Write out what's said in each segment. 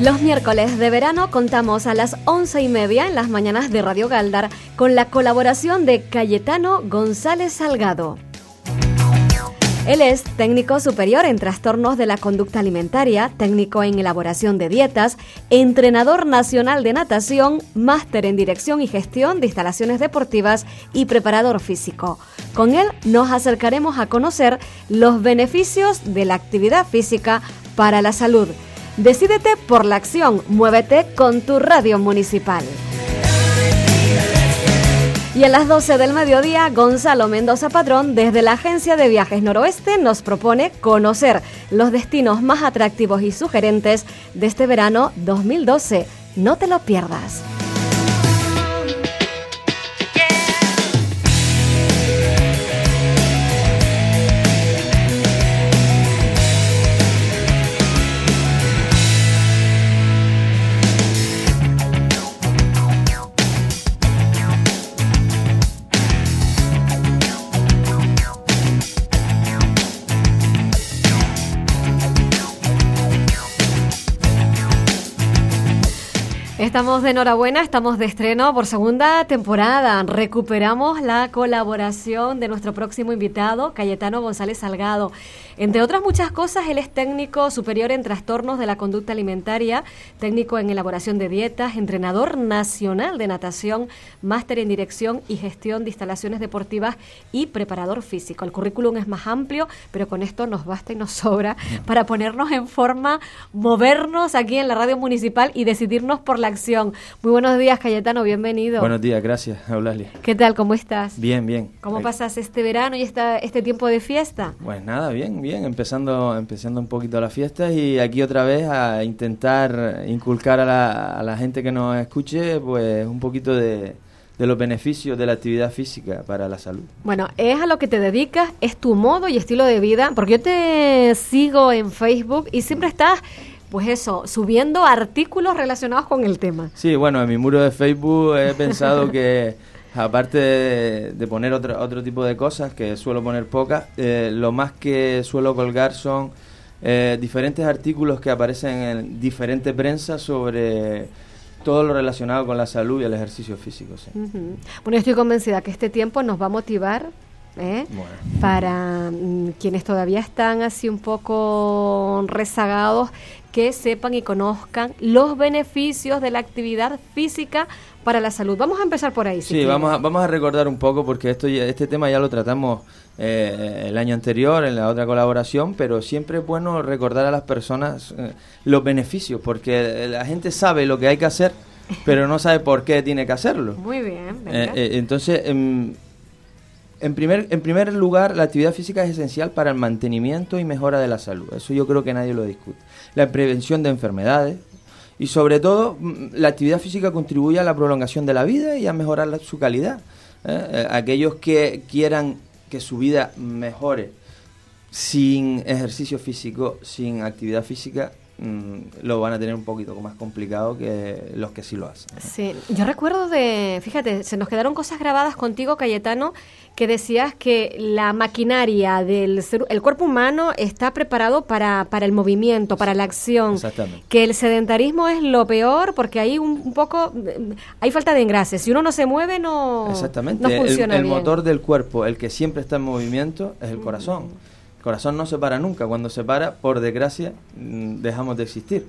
Los miércoles de verano contamos a las once y media en las mañanas de Radio Galdar con la colaboración de Cayetano González Salgado. Él es técnico superior en trastornos de la conducta alimentaria, técnico en elaboración de dietas, entrenador nacional de natación, máster en dirección y gestión de instalaciones deportivas y preparador físico. Con él nos acercaremos a conocer los beneficios de la actividad física para la salud. Decídete por la acción, muévete con tu radio municipal. Y a las 12 del mediodía, Gonzalo Mendoza Padrón, desde la Agencia de Viajes Noroeste, nos propone conocer los destinos más atractivos y sugerentes de este verano 2012. No te lo pierdas. Estamos de enhorabuena, estamos de estreno por segunda temporada. Recuperamos la colaboración de nuestro próximo invitado, Cayetano González Salgado. Entre otras muchas cosas, él es técnico superior en trastornos de la conducta alimentaria, técnico en elaboración de dietas, entrenador nacional de natación, máster en dirección y gestión de instalaciones deportivas y preparador físico. El currículum es más amplio, pero con esto nos basta y nos sobra para ponernos en forma, movernos aquí en la radio municipal y decidirnos por la acción. Muy buenos días, Cayetano, bienvenido. Buenos días, gracias, Eulalia. ¿Qué tal? ¿Cómo estás? Bien, bien. ¿Cómo pasas este verano y esta, este tiempo de fiesta? Pues nada, bien, bien, empezando, empezando un poquito la fiesta y aquí otra vez a intentar inculcar a la, a la gente que nos escuche pues un poquito de, de los beneficios de la actividad física para la salud. Bueno, es a lo que te dedicas, es tu modo y estilo de vida, porque yo te sigo en Facebook y siempre estás pues eso, subiendo artículos relacionados con el tema. Sí, bueno, en mi muro de Facebook he pensado que aparte de, de poner otro, otro tipo de cosas, que suelo poner pocas, eh, lo más que suelo colgar son eh, diferentes artículos que aparecen en diferentes prensa sobre todo lo relacionado con la salud y el ejercicio físico. Sí. Ujú. Bueno, yo estoy convencida que este tiempo nos va a motivar ¿eh? Bueno. para mm, quienes todavía están así un poco rezagados, que sepan y conozcan los beneficios de la actividad física para la salud. Vamos a empezar por ahí. si Sí, vamos a, vamos a recordar un poco porque esto ya- este tema ya lo tratamos eh, el año anterior en la otra colaboración, pero siempre es bueno recordar a las personas eh, los beneficios porque la gente sabe lo que hay que hacer, pero no sabe por qué tiene que hacerlo. Muy bien, Eh, eh, entonces, em, en, primer, en primer lugar, la actividad física es esencial para el mantenimiento y mejora de la salud. Eso yo creo que nadie lo discute. La prevención de enfermedades y sobre todo mm, la actividad física contribuye a la prolongación de la vida y a mejorar su calidad. ¿eh? Eh, aquellos que quieran que su vida mejore sin ejercicio físico, sin actividad física, mm, lo van a tener un poquito más complicado que los que sí lo hacen. ¿no? Sí, yo recuerdo de, fíjate, se nos quedaron cosas grabadas contigo, Cayetano, que decías que la maquinaria del ser- el cuerpo humano está preparado para, para el movimiento, para la acción. Exactamente. Que el sedentarismo es lo peor porque hay un, un poco, hay falta de engrase. Si uno no se mueve, no, Exactamente. no El- funciona el, bien. motor del cuerpo, el que siempre está en movimiento, es el corazón. El corazón no se para nunca. Cuando se para, por desgracia, mm, dejamos de existir.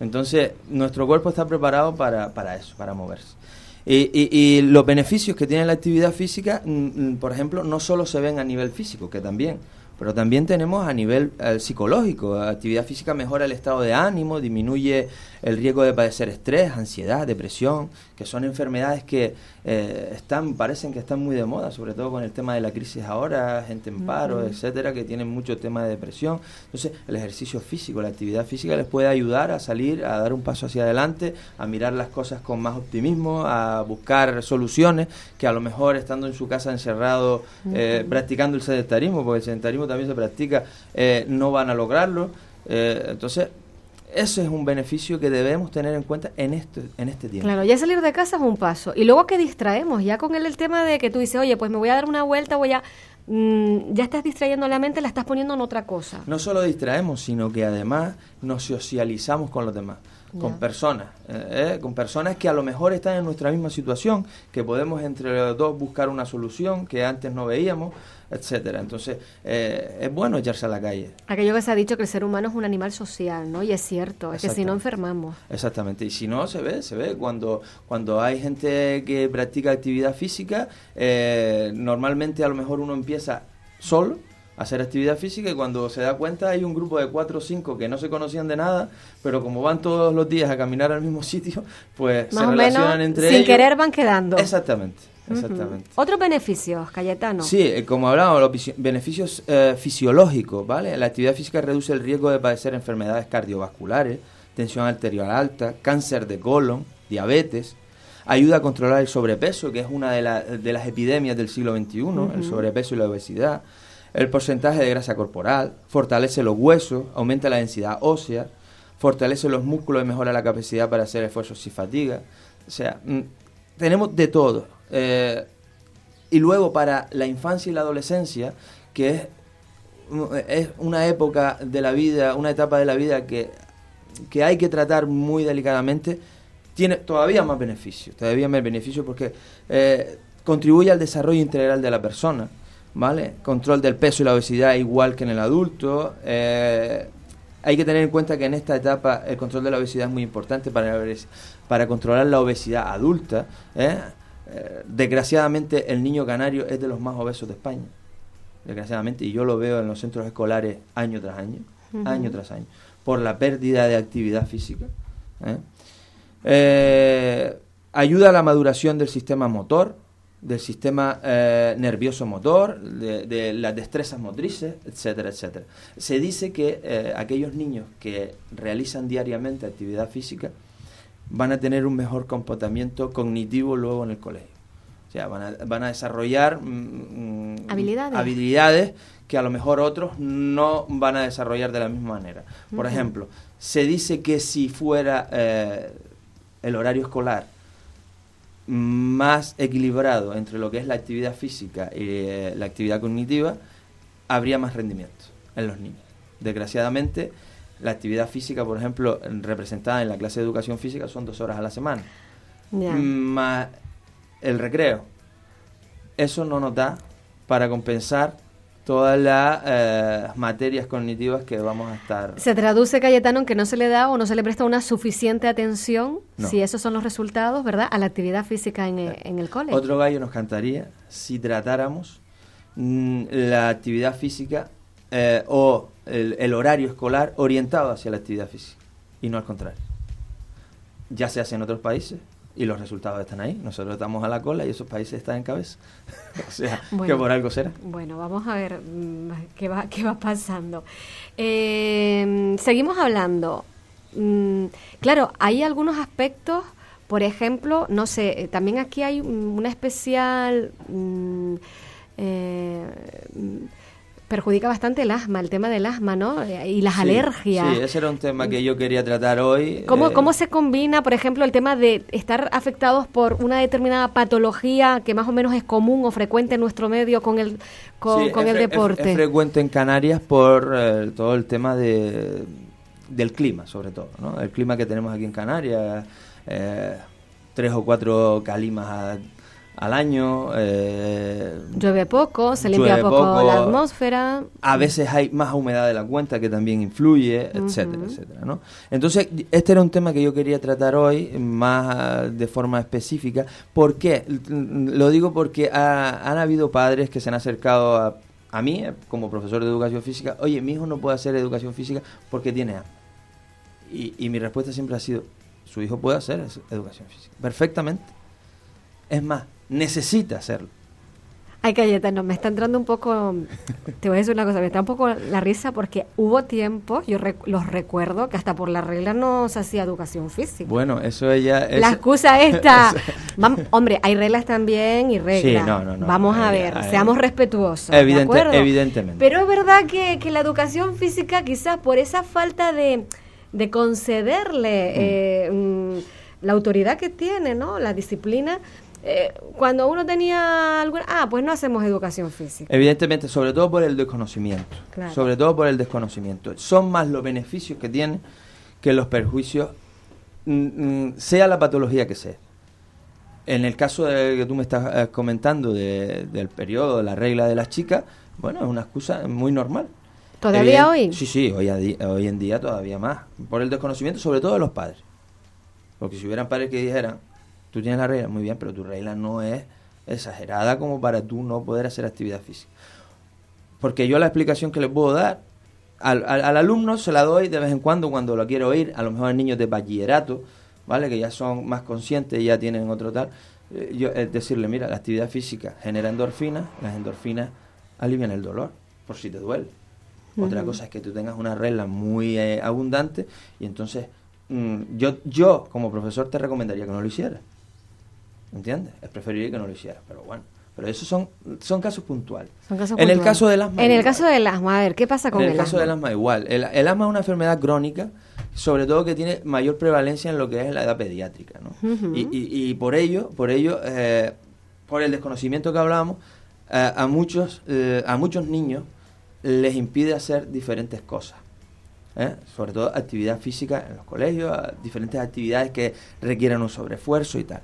Entonces, nuestro cuerpo está preparado para, para eso, para moverse. Y, y- los beneficios que tiene la actividad física, mm, mm, por ejemplo, no solo se ven a nivel físico, que también. Pero también tenemos a nivel eh, psicológico. La actividad física mejora el estado de ánimo, disminuye el riesgo de padecer estrés, ansiedad, depresión, que son enfermedades que eh, están, parecen que están muy de moda, sobre todo con el tema de la crisis ahora, gente en paro, etcétera, que tienen mucho tema de depresión. Entonces, el ejercicio físico, la actividad física les puede ayudar a salir, a dar un paso hacia adelante, a mirar las cosas con más optimismo, a buscar soluciones que a lo mejor estando en su casa encerrado, eh, practicando el sedentarismo, porque el sedentarismo también se practica, eh, no van a lograrlo. entonces, ese es un beneficio que debemos tener en cuenta en este, en este tiempo. Claro, ya salir de casa es un paso. Y luego que distraemos, ya con el, el tema de que tú dices, oye, pues me voy a dar una vuelta, voy a... Mm, ya estás distrayendo la mente, la estás poniendo en otra cosa. No solo distraemos, sino que además nos socializamos con los demás con personas, eh, eh, con personas que a lo mejor están en nuestra misma situación, que podemos entre los dos buscar una solución que antes no veíamos, etcétera. Entonces, eh, es bueno echarse a la calle. Aquello que se ha dicho que el ser humano es un animal social, ¿no? Y es cierto, es que si no enfermamos. Exactamente, y si no, se ve, se ve. Cuando, cuando hay gente que practica actividad física, normalmente a lo mejor uno empieza solo, hacer actividad física y cuando se da cuenta hay un grupo de cuatro o cinco que no se conocían de nada, pero como van todos los días a caminar al mismo sitio, pues se relacionan entre sin ellos. Sin querer van quedando. Exactamente. Exactamente. Otros beneficios, Cayetano. Sí, eh, como hablábamos, los beneficios eh, fisiológicos, ¿vale? La actividad física reduce el riesgo de padecer enfermedades cardiovasculares, tensión arterial alta, cáncer de colon, diabetes, ayuda a controlar el sobrepeso, que es una de, de las epidemias del siglo XXI, el sobrepeso y la obesidad, el porcentaje de grasa corporal, fortalece los huesos, aumenta la densidad ósea, fortalece los músculos y mejora la capacidad para hacer esfuerzos sin fatiga. O sea, mm, tenemos de todo. Eh, y luego para la infancia y la adolescencia, que es, mm, es una época de la vida, una etapa de la vida que, que hay que tratar muy delicadamente, tiene todavía más beneficios, todavía más beneficios porque eh, contribuye al desarrollo integral de la persona ¿vale? Control del peso y la obesidad igual que en el adulto. Eh, hay que tener en cuenta que en esta etapa el control de la obesidad es muy importante para, para controlar la obesidad adulta. ¿eh? Eh, desgraciadamente el niño canario es de los más obesos de España. Desgraciadamente, y yo lo veo en los centros escolares año tras año, año tras año, por la pérdida de actividad física. ayuda a la maduración del sistema motor, del sistema eh, nervioso motor, de, las destrezas motrices, etcétera, etcétera. Se dice que eh, aquellos niños que realizan diariamente actividad física van a tener un mejor comportamiento cognitivo luego en el colegio. O sea, van a, van a desarrollar mm, mm, habilidades. habilidades que a lo mejor otros no van a desarrollar de la misma manera. Por ejemplo, se dice que si fuera eh, el horario escolar más equilibrado entre lo que es la actividad física y eh, la actividad cognitiva, habría más rendimiento en los niños. Desgraciadamente, la actividad física, por ejemplo, representada en la clase de educación física, son dos horas a la semana. Más el recreo. Eso no nos da para compensar todas las eh, materias cognitivas que vamos a estar. ¿Se traduce, Cayetano, en que no se le da o no se le presta una suficiente atención, si esos son los resultados, ¿verdad?, a la actividad física en, en el cole. Otro gallo nos cantaría si tratáramos mm, la actividad física eh, o el horario escolar orientado hacia la actividad física y no al contrario. Ya se hace en otros países, y los resultados están ahí. Nosotros estamos a la cola y esos países están en cabeza. o sea, que por algo será. Bueno, vamos a ver mm, qué va, qué va pasando. Eh, seguimos hablando. Mm, claro, hay algunos aspectos, por ejemplo, no sé, eh, también aquí hay una especial... Mm, eh, perjudica bastante el asma, el tema del asma, ¿no? Y las alergias. Sí, ese era un tema que yo quería tratar hoy. ¿Cómo, eh, ¿Cómo se combina, por ejemplo, el tema de estar afectados por una determinada patología que más o menos es común o frecuente en nuestro medio con el, con, el deporte? Es, frecuente en Canarias por eh, todo el tema de, del clima, sobre todo, ¿no? El clima que tenemos aquí en Canarias, eh, tres o cuatro calimas al año. Eh, llueve poco, se limpia poco, la atmósfera. A veces hay más humedad de la cuenta que también influye, etcétera, etcétera. ¿no? Entonces, este era un tema que yo quería tratar hoy más de forma específica. ¿Por qué? Lo digo porque han habido padres que se han acercado a a mí, eh, como profesor de educación física, oye, mi hijo no puede hacer educación física porque tiene asma. Y, y mi respuesta siempre ha sido, su hijo puede hacer educación física, perfectamente. Es más, necesita hacerlo. Ay, Cayetano, me está entrando un poco, te voy a decir una cosa, me está un poco la risa porque hubo tiempos, yo los recuerdo, que hasta por la regla no se hacía educación física. Bueno, eso ella... Es, la excusa esta, hombre, hay reglas también y reglas. Sí, no, no, no. Vamos a ver, seamos respetuosos. evidentemente. Pero es verdad que, que, la educación física quizás por esa falta de, de concederle mm. eh, mm, la autoridad que tiene, ¿no? La disciplina eh, cuando uno tenía alguna... Ah, pues no hacemos educación física. Evidentemente, sobre todo por el desconocimiento. Sobre todo por el desconocimiento. Son más los beneficios que tiene que los perjuicios, mm, mm, sea la patología que sea. En el caso de, que tú me estás eh, comentando del periodo, de la regla de las chicas, bueno, es una excusa muy normal. ¿Todavía hoy? Sí, sí, hoy, hoy en día todavía más. Por el desconocimiento, sobre todo de los padres. Porque si hubieran padres que dijeran, Tú tienes la regla, muy bien, pero tu regla no es exagerada como para tú no poder hacer actividad física. Porque yo la explicación que le puedo dar al, alumno se la doy de vez en cuando cuando lo quiero oír, a lo mejor a niños de bachillerato, ¿vale? Que ya son más conscientes y ya tienen otro tal. Eh, yo, es decirle, mira, la actividad física genera endorfinas, las endorfinas alivian el dolor, por si te duele. Otra cosa es que tú tengas una regla muy eh, abundante y entonces mm, yo, yo como profesor te recomendaría que no lo hicieras. ¿Entiendes? Es preferible que no lo hiciera, pero bueno. Pero esos son, son casos puntuales. en el caso del asma. En el caso del asma, a ver, ¿qué pasa con el, asma? En el caso del asma, igual. El, asma es una enfermedad crónica, sobre todo que tiene mayor prevalencia en lo que es la edad pediátrica, ¿no? y, y, por ello, por ello, eh, por el desconocimiento que hablábamos, eh, a muchos, eh, a muchos niños les impide hacer diferentes cosas. sobre todo actividad física en los colegios, diferentes actividades que requieren un sobreesfuerzo y tal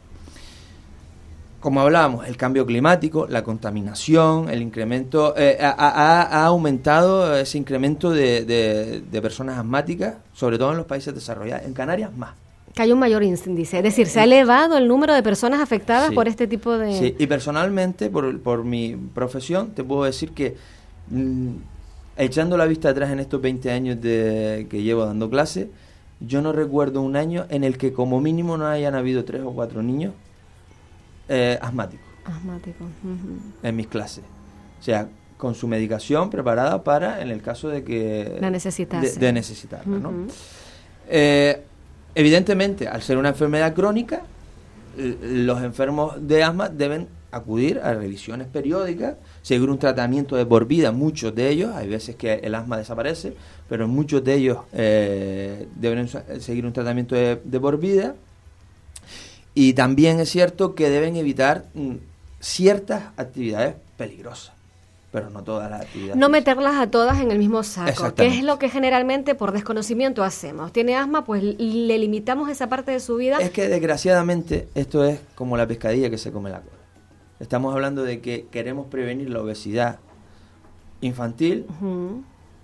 como hablábamos, el cambio climático, la contaminación, el incremento, eh, ha, aumentado ese incremento de, personas asmáticas, sobre todo en los países desarrollados, en Canarias más. Que hay un mayor índice, es decir, se ha elevado el número de personas afectadas por este tipo de... Sí, y personalmente, por, por mi profesión, te puedo decir que mm, echando la vista atrás en estos 20 años de, que llevo dando clase, yo no recuerdo un año en el que como mínimo no hayan habido tres o cuatro niños eh, asmático. Asmático. En mis clases. O sea, con su medicación preparada para, en el caso de que... La necesitase. De, necesitarla, ¿no? Eh, evidentemente, al ser una enfermedad crónica, los enfermos de asma deben acudir a revisiones periódicas, seguir un tratamiento de por vida, muchos de ellos, hay veces que el asma desaparece, pero muchos de ellos eh, deben seguir un tratamiento de, de por vida y también es cierto que deben evitar mm, ciertas actividades peligrosas, pero no todas las actividades. No meterlas a todas en el mismo saco, que es lo que generalmente por desconocimiento hacemos. Tiene asma, pues le limitamos esa parte de su vida. Es que desgraciadamente esto es como la pescadilla que se come la cola. Estamos hablando de que queremos prevenir la obesidad infantil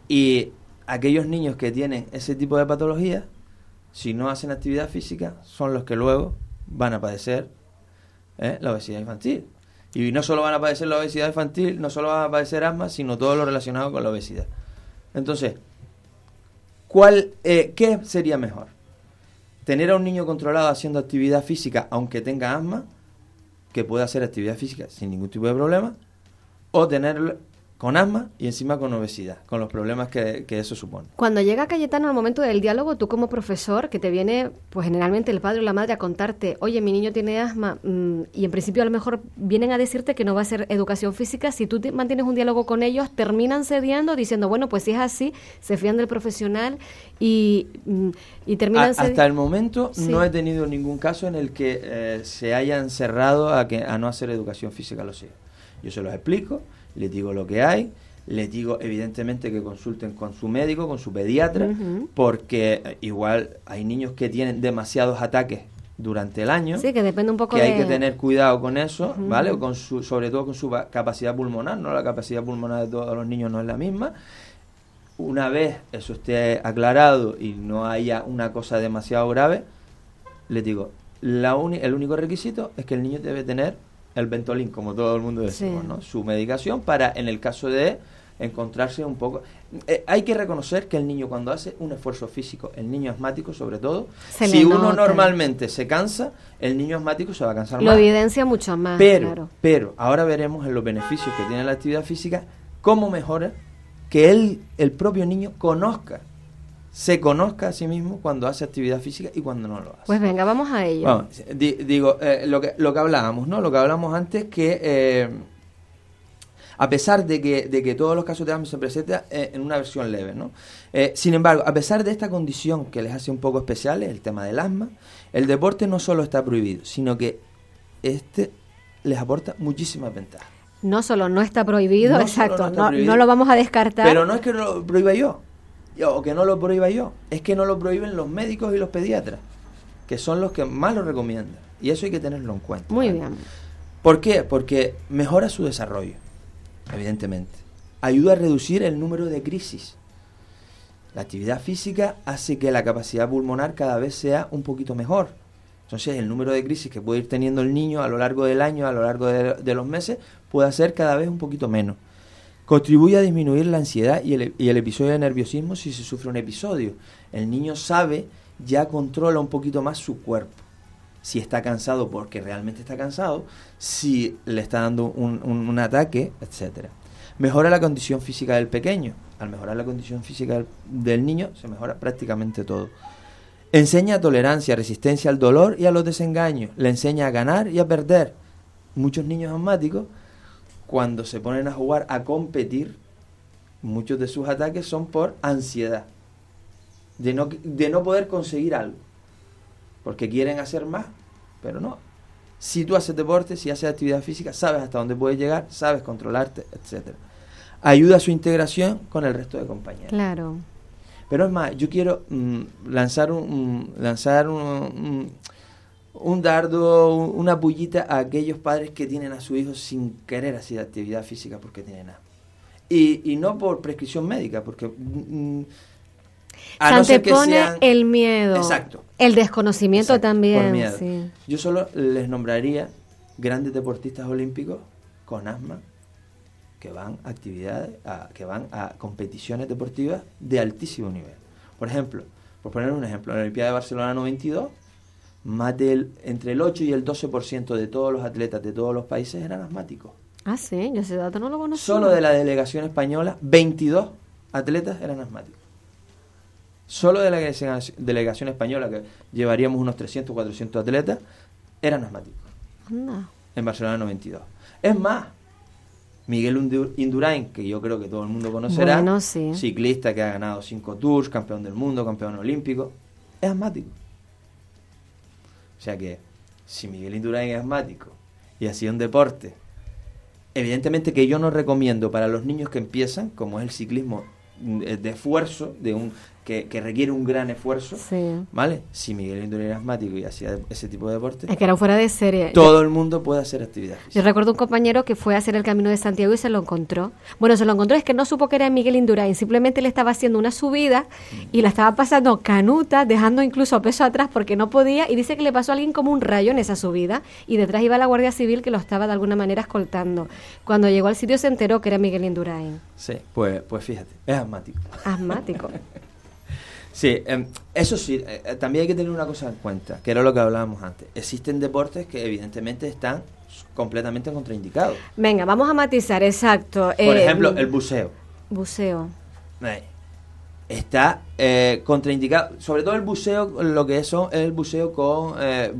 y aquellos niños que tienen ese tipo de patologías, si no hacen actividad física, son los que luego van a padecer ¿eh? la obesidad infantil. Y no solo van a padecer la obesidad infantil, no solo van a padecer asma, sino todo lo relacionado con la obesidad. Entonces, ¿cuál, eh, ¿qué sería mejor? ¿Tener a un niño controlado haciendo actividad física aunque tenga asma, que pueda hacer actividad física sin ningún tipo de problema? ¿O tener con asma y encima con obesidad, con los problemas que, eso supone. Cuando llega Cayetano al momento del diálogo, tú como profesor, que te viene, pues generalmente el padre o la madre a contarte, oye, mi niño tiene asma, mm, y en principio a lo mejor vienen a decirte que no va a ser educación física, si tú mantienes un diálogo con ellos, terminan cediendo diciendo, bueno, pues si es así, se fían del profesional y, mm, y terminan Hasta el momento no he tenido ningún caso en el que eh, se hayan cerrado a, que, a no hacer educación física a los hijos. Yo se los explico les digo lo que hay, les digo evidentemente que consulten con su médico, con su pediatra, porque eh, igual hay niños que tienen demasiados ataques durante el año. Sí, que depende un poco que hay que tener cuidado con eso, ¿vale? con su, sobre todo con su capacidad pulmonar, ¿no? La capacidad pulmonar de todos los niños no es la misma. Una vez eso esté aclarado y no haya una cosa demasiado grave, les digo, la el único requisito es que el niño debe tener el Ventolin, como todo el mundo decimos, Sí. ¿no? Su medicación para, en el caso de encontrarse un poco... Eh, hay que reconocer que el niño cuando hace un esfuerzo físico, el niño asmático sobre todo, Se si uno nota. normalmente se cansa, el niño asmático se va a cansar Lo más. evidencia mucho más, Pero, claro. pero, ahora veremos en los beneficios que tiene la actividad física, cómo mejora que él, el propio niño, conozca, se conozca a sí mismo cuando hace actividad física y cuando no lo hace. Pues venga, vamos a ello. Di- digo, eh, lo, que, lo que hablábamos, ¿no? Lo que hablamos antes, que eh, a pesar de que, de que todos los casos de asma se presentan eh, en una versión leve, ¿no? Eh, sin embargo, a pesar de esta condición que les hace un poco especiales, el tema del asma, el deporte no solo está prohibido, sino que este les aporta muchísimas ventajas. No solo no está prohibido, No exacto, no está no, prohibido, no lo vamos a descartar. Pero no es que lo prohíba yo, o que no lo prohíba yo, es que no lo prohíben los médicos y los pediatras, que son los que más lo recomiendan. Y eso hay que tenerlo en cuenta. Muy ¿vale? bien. ¿Por qué? Porque mejora su desarrollo, evidentemente. Ayuda a reducir el número de crisis. La actividad física hace que la capacidad pulmonar cada vez sea un poquito mejor. Entonces, el número de crisis que puede ir teniendo el niño a lo largo del año, a lo largo de, de los meses, puede ser cada vez un poquito menos. Contribuye a disminuir la ansiedad y el, episodio de nerviosismo si se sufre un episodio. El niño sabe, ya controla un poquito más su cuerpo si está cansado porque realmente está cansado, si le está dando un, ataque, etcétera. Mejora la condición física del pequeño. Al mejorar la condición física del, del niño, se mejora prácticamente todo. Enseña tolerancia, resistencia al dolor y a los desengaños. Le enseña a ganar y a perder. Muchos niños asmáticos, cuando se ponen a jugar, a competir, muchos de sus ataques son por ansiedad. De no, de no poder conseguir algo porque quieren hacer más, pero no. Si tú haces deporte, si haces actividad física, sabes hasta dónde puedes llegar, sabes controlarte, etcétera. Ayuda a su integración con el resto de compañeros. Claro. Pero es más, yo quiero mm, lanzar un, un- lanzar un, un, un dardo, un- una pullita a aquellos padres que tienen a su hijo sin querer hacer actividad física porque tienen asma. Y, y no por prescripción médica, porque mm, a Se no ser que antepone sean- el miedo. Exacto. El desconocimiento Exacto, también. sí. Yo solo les nombraría grandes deportistas olímpicos con asma que van a actividades, a- que van a competiciones deportivas de altísimo nivel. Por ejemplo, por poner un ejemplo, en la Olimpiada de Barcelona 92, más del, entre el 8 y el 12% de todos los atletas de todos los países eran asmáticos. Ah, sí, yo ese dato no lo conocía. Solo de la delegación española, 22 atletas eran asmáticos. Solo de la delegación- española, que llevaríamos unos 300, 400 atletas, eran asmáticos Anda. en Barcelona 92. Es más, Miguel Indurain, que yo creo que todo el mundo conocerá, Bueno, sí. ciclista que ha ganado 5 tours, campeón del mundo, campeón olímpico, es asmático. O sea que, si Miguel Indurain es asmático y hacía un deporte, evidentemente que yo no recomiendo para los niños que empiezan, como es el ciclismo mm, eh, de esfuerzo, de un que, que requiere un gran esfuerzo, Sí. ¿vale? Si Miguel Indurain era asmático y hacía ese tipo de deporte, Es que era fuera de serie. todo el mundo puede hacer actividad Yo física. recuerdo un compañero que fue a hacer el Camino de Santiago y se lo encontró. Bueno, se lo encontró, es que no supo que era Miguel Indurain, simplemente le estaba haciendo una subida y la estaba pasando canuta, dejando incluso peso atrás porque no podía y dice que le pasó a alguien como un rayo en esa subida y detrás iba la Guardia Civil que lo estaba de alguna manera escoltando. Cuando llegó al sitio se enteró que era Miguel Indurain, Sí, pues, pues fíjate, es asmático. asmático. Sí, em, eso sí, eh, eh, también hay que tener una cosa en cuenta, que era lo que hablábamos antes. Existen deportes que evidentemente están completamente contraindicados. Venga, vamos a matizar, exacto. Por Eh, ejemplo, el buceo. buceo. Está eh, contraindicado, sobre todo el buceo, lo que es son- el buceo con eh,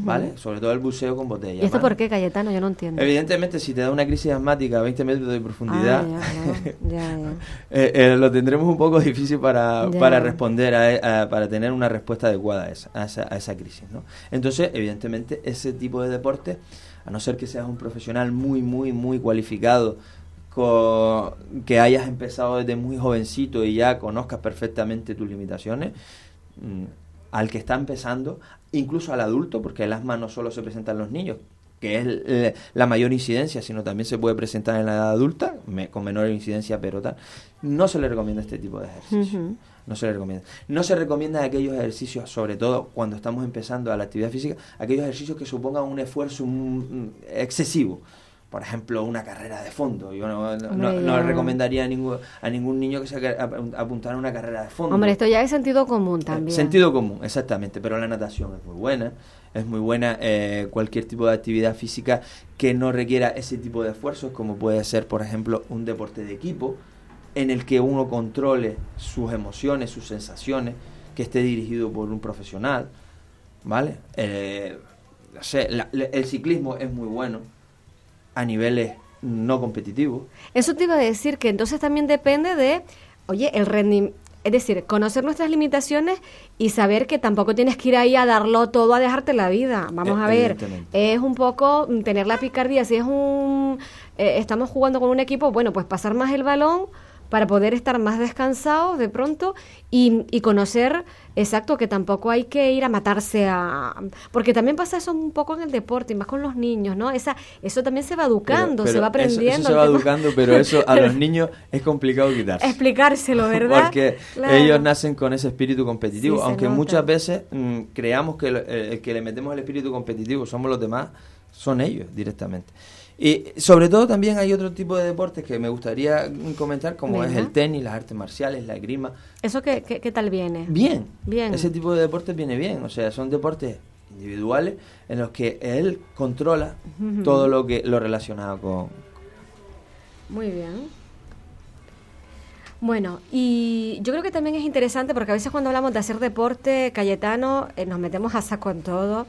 ¿vale? Sobre todo el buceo con botellas. ¿Y esto por qué, Cayetano? Yo no entiendo. Evidentemente, si te da una crisis asmática a 20 metros de profundidad, Ah, ya, claro, ya, ya. eh, eh, lo tendremos un poco difícil para, para responder, a, a- para tener una respuesta adecuada a esa, a esa, a esa crisis. ¿no? Entonces, evidentemente, ese tipo de deporte, a no ser que seas un profesional muy, muy, muy cualificado, que hayas empezado desde muy jovencito y ya conozcas perfectamente tus limitaciones, mm, al que está empezando, incluso al adulto, porque el asma no solo se presenta en los niños, que es la mayor incidencia, sino también se puede presentar en la edad adulta, con menor incidencia, pero tal, no se le recomienda este tipo de ejercicio. No se le recomienda. No se recomienda aquellos ejercicios, sobre todo cuando estamos empezando a la actividad física, aquellos ejercicios que supongan un esfuerzo excesivo por ejemplo, una carrera de fondo. Yo no, le recomendaría a ningún, a ningún niño que se apuntara a una carrera de fondo. Hombre, esto ya es sentido común eh, también. Sentido común, exactamente. Pero la natación es muy buena. Es muy buena eh, cualquier tipo de actividad física que no requiera ese tipo de esfuerzos, como puede ser, por ejemplo, un deporte de equipo, en el que uno controle sus emociones, sus sensaciones, que esté dirigido por un profesional. ¿Vale? Eh, el ciclismo es muy bueno a niveles no competitivos. Eso te iba a decir que entonces también depende de, oye, el rendimiento. Es decir, conocer nuestras limitaciones y saber que tampoco tienes que ir ahí a darlo todo, a dejarte la vida. Vamos a ver, es un poco tener la picardía. Si es un, eh, estamos jugando con un equipo, bueno, pues pasar más el balón para poder estar más descansados de pronto y, y, conocer exacto que tampoco hay que ir a matarse a porque también pasa eso un poco en el deporte y más con los niños no esa eso también se va educando se va aprendiendo eso, se va educando pero eso a los niños es complicado quitarse. Explicárselo verdad porque ellos nacen con ese espíritu competitivo aunque muchas veces mm, creamos que el que le metemos el espíritu competitivo somos los demás son ellos directamente y sobre todo también hay otro tipo de deportes que me gustaría comentar, como es el tenis, las artes marciales, la grima. ¿Eso qué, qué, tal viene? Bien. Bien. Ese tipo de deportes viene bien. O sea, son deportes individuales en los que él controla todo lo que lo relacionado con... Muy bien. Bueno, y yo creo que también es interesante porque a veces cuando hablamos de hacer deporte, Cayetano, eh, nos metemos a saco en todo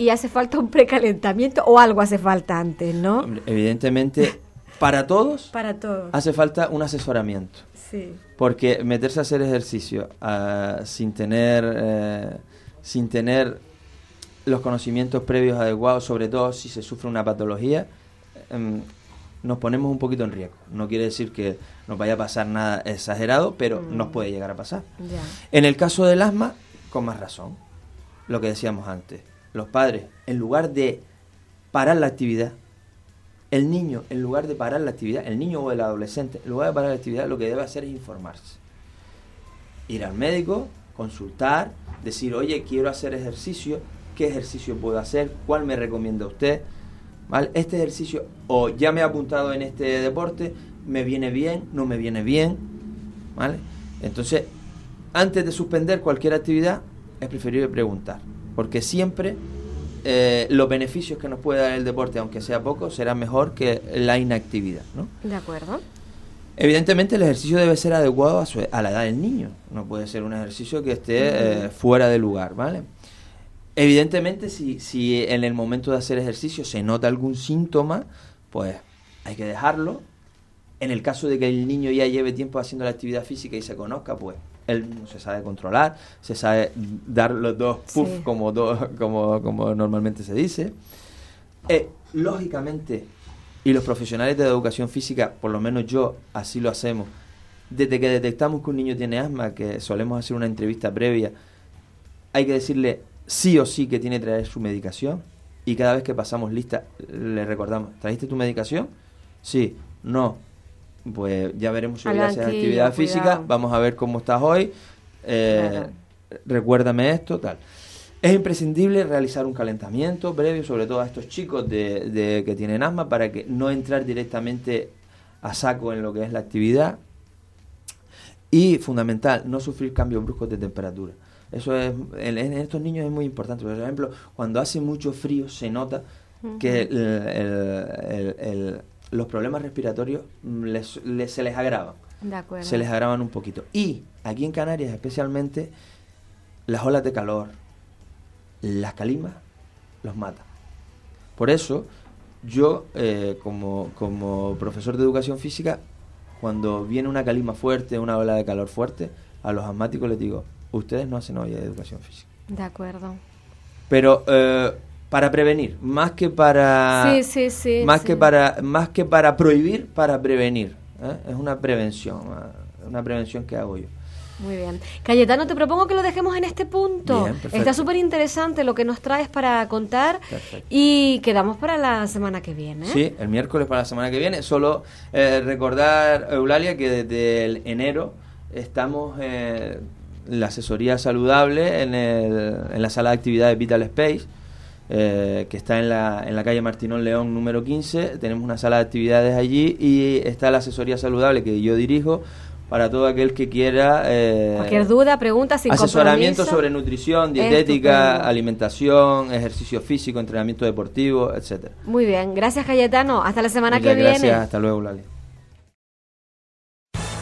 y hace falta un precalentamiento o algo hace falta antes, ¿no? Evidentemente, para todos, para todos. hace falta un asesoramiento. Sí. Porque meterse a hacer ejercicio uh, sin tener eh, sin tener los conocimientos previos adecuados, sobre todo si se sufre una patología, um, nos ponemos un poquito en riesgo. No quiere decir que nos vaya a pasar nada exagerado, pero mm. nos puede llegar a pasar. Ya. En el caso del asma, con más razón, lo que decíamos antes los padres, en lugar de parar la actividad, el niño, en lugar de parar la actividad, el niño o el adolescente, en lugar de parar la actividad, lo que debe hacer es informarse. Ir al médico, consultar, decir, oye, quiero hacer ejercicio, ¿qué ejercicio puedo hacer? ¿Cuál me recomienda usted? Este ejercicio, o ya me he apuntado en este deporte, me viene bien, no me viene bien, ¿vale? Entonces, antes de suspender cualquier actividad, es preferible preguntar porque siempre eh, los beneficios que nos puede dar el deporte, aunque sea poco, será mejor que la inactividad. ¿no? De acuerdo. Evidentemente el ejercicio debe ser adecuado a, a la edad del niño, no puede ser un ejercicio que esté eh, fuera de lugar, ¿vale? Evidentemente si, si en el momento de hacer ejercicio se nota algún síntoma, pues hay que dejarlo. En el caso de que el niño ya lleve tiempo haciendo la actividad física y se conozca, pues él se sabe controlar, se sabe dar los dos puff como, como, como normalmente se dice. Eh, lógicamente, y los profesionales de educación física, por lo menos yo así lo hacemos, desde que detectamos que un niño tiene asma, que solemos hacer una entrevista previa, hay que decirle sí o sí que tiene que traer su medicación y cada vez que pasamos lista le recordamos, ¿trajiste tu medicación? Sí, no, pues ya veremos si hoy haces actividad física, vamos a ver cómo estás hoy, eh, recuérdame esto, tal. Es imprescindible realizar un calentamiento previo, sobre todo a estos chicos de, que tienen asma, para que no entrar directamente a saco en lo que es la actividad. Y fundamental, no sufrir cambios bruscos de temperatura. Eso es, en, estos niños es muy importante. Por ejemplo, cuando hace mucho frío se nota que el, los problemas respiratorios mm, se les agravan. Se les agravan un poquito. Y aquí en Canarias especialmente, las olas de calor, las calimas, los matan. Por eso, yo eh, como, como profesor de educación física, cuando viene una calima fuerte, una ola de calor fuerte, a los asmáticos les digo, ustedes no hacen olla de educación física. De acuerdo. Pero eh, para prevenir, más que para sí, sí, sí, más que para más que para prohibir, para prevenir. ¿eh? Es una prevención, una prevención que hago yo. Muy bien. Cayetano, te propongo que lo dejemos en este punto. Bien. Está súper interesante lo que nos traes para contar Perfecto. y quedamos para la semana que viene. Sí, el miércoles para la semana que viene. Solo eh, recordar, Eulalia, que desde el enero estamos eh, en la asesoría saludable en, el- en la sala de actividades Vital Space, eh, que está en la, en la calle Martinón León número 15. Tenemos una sala de actividades allí y está la asesoría saludable que yo dirijo para todo aquel que quiera... eh, Cualquier duda, pregunta, sin asesoramiento compromiso. sobre nutrición, dietética, alimentación, ejercicio físico, entrenamiento deportivo, etcétera. Muy bien, gracias Cayetano. Hasta la semana Muchas que gracias, viene. hasta luego, Eulalia.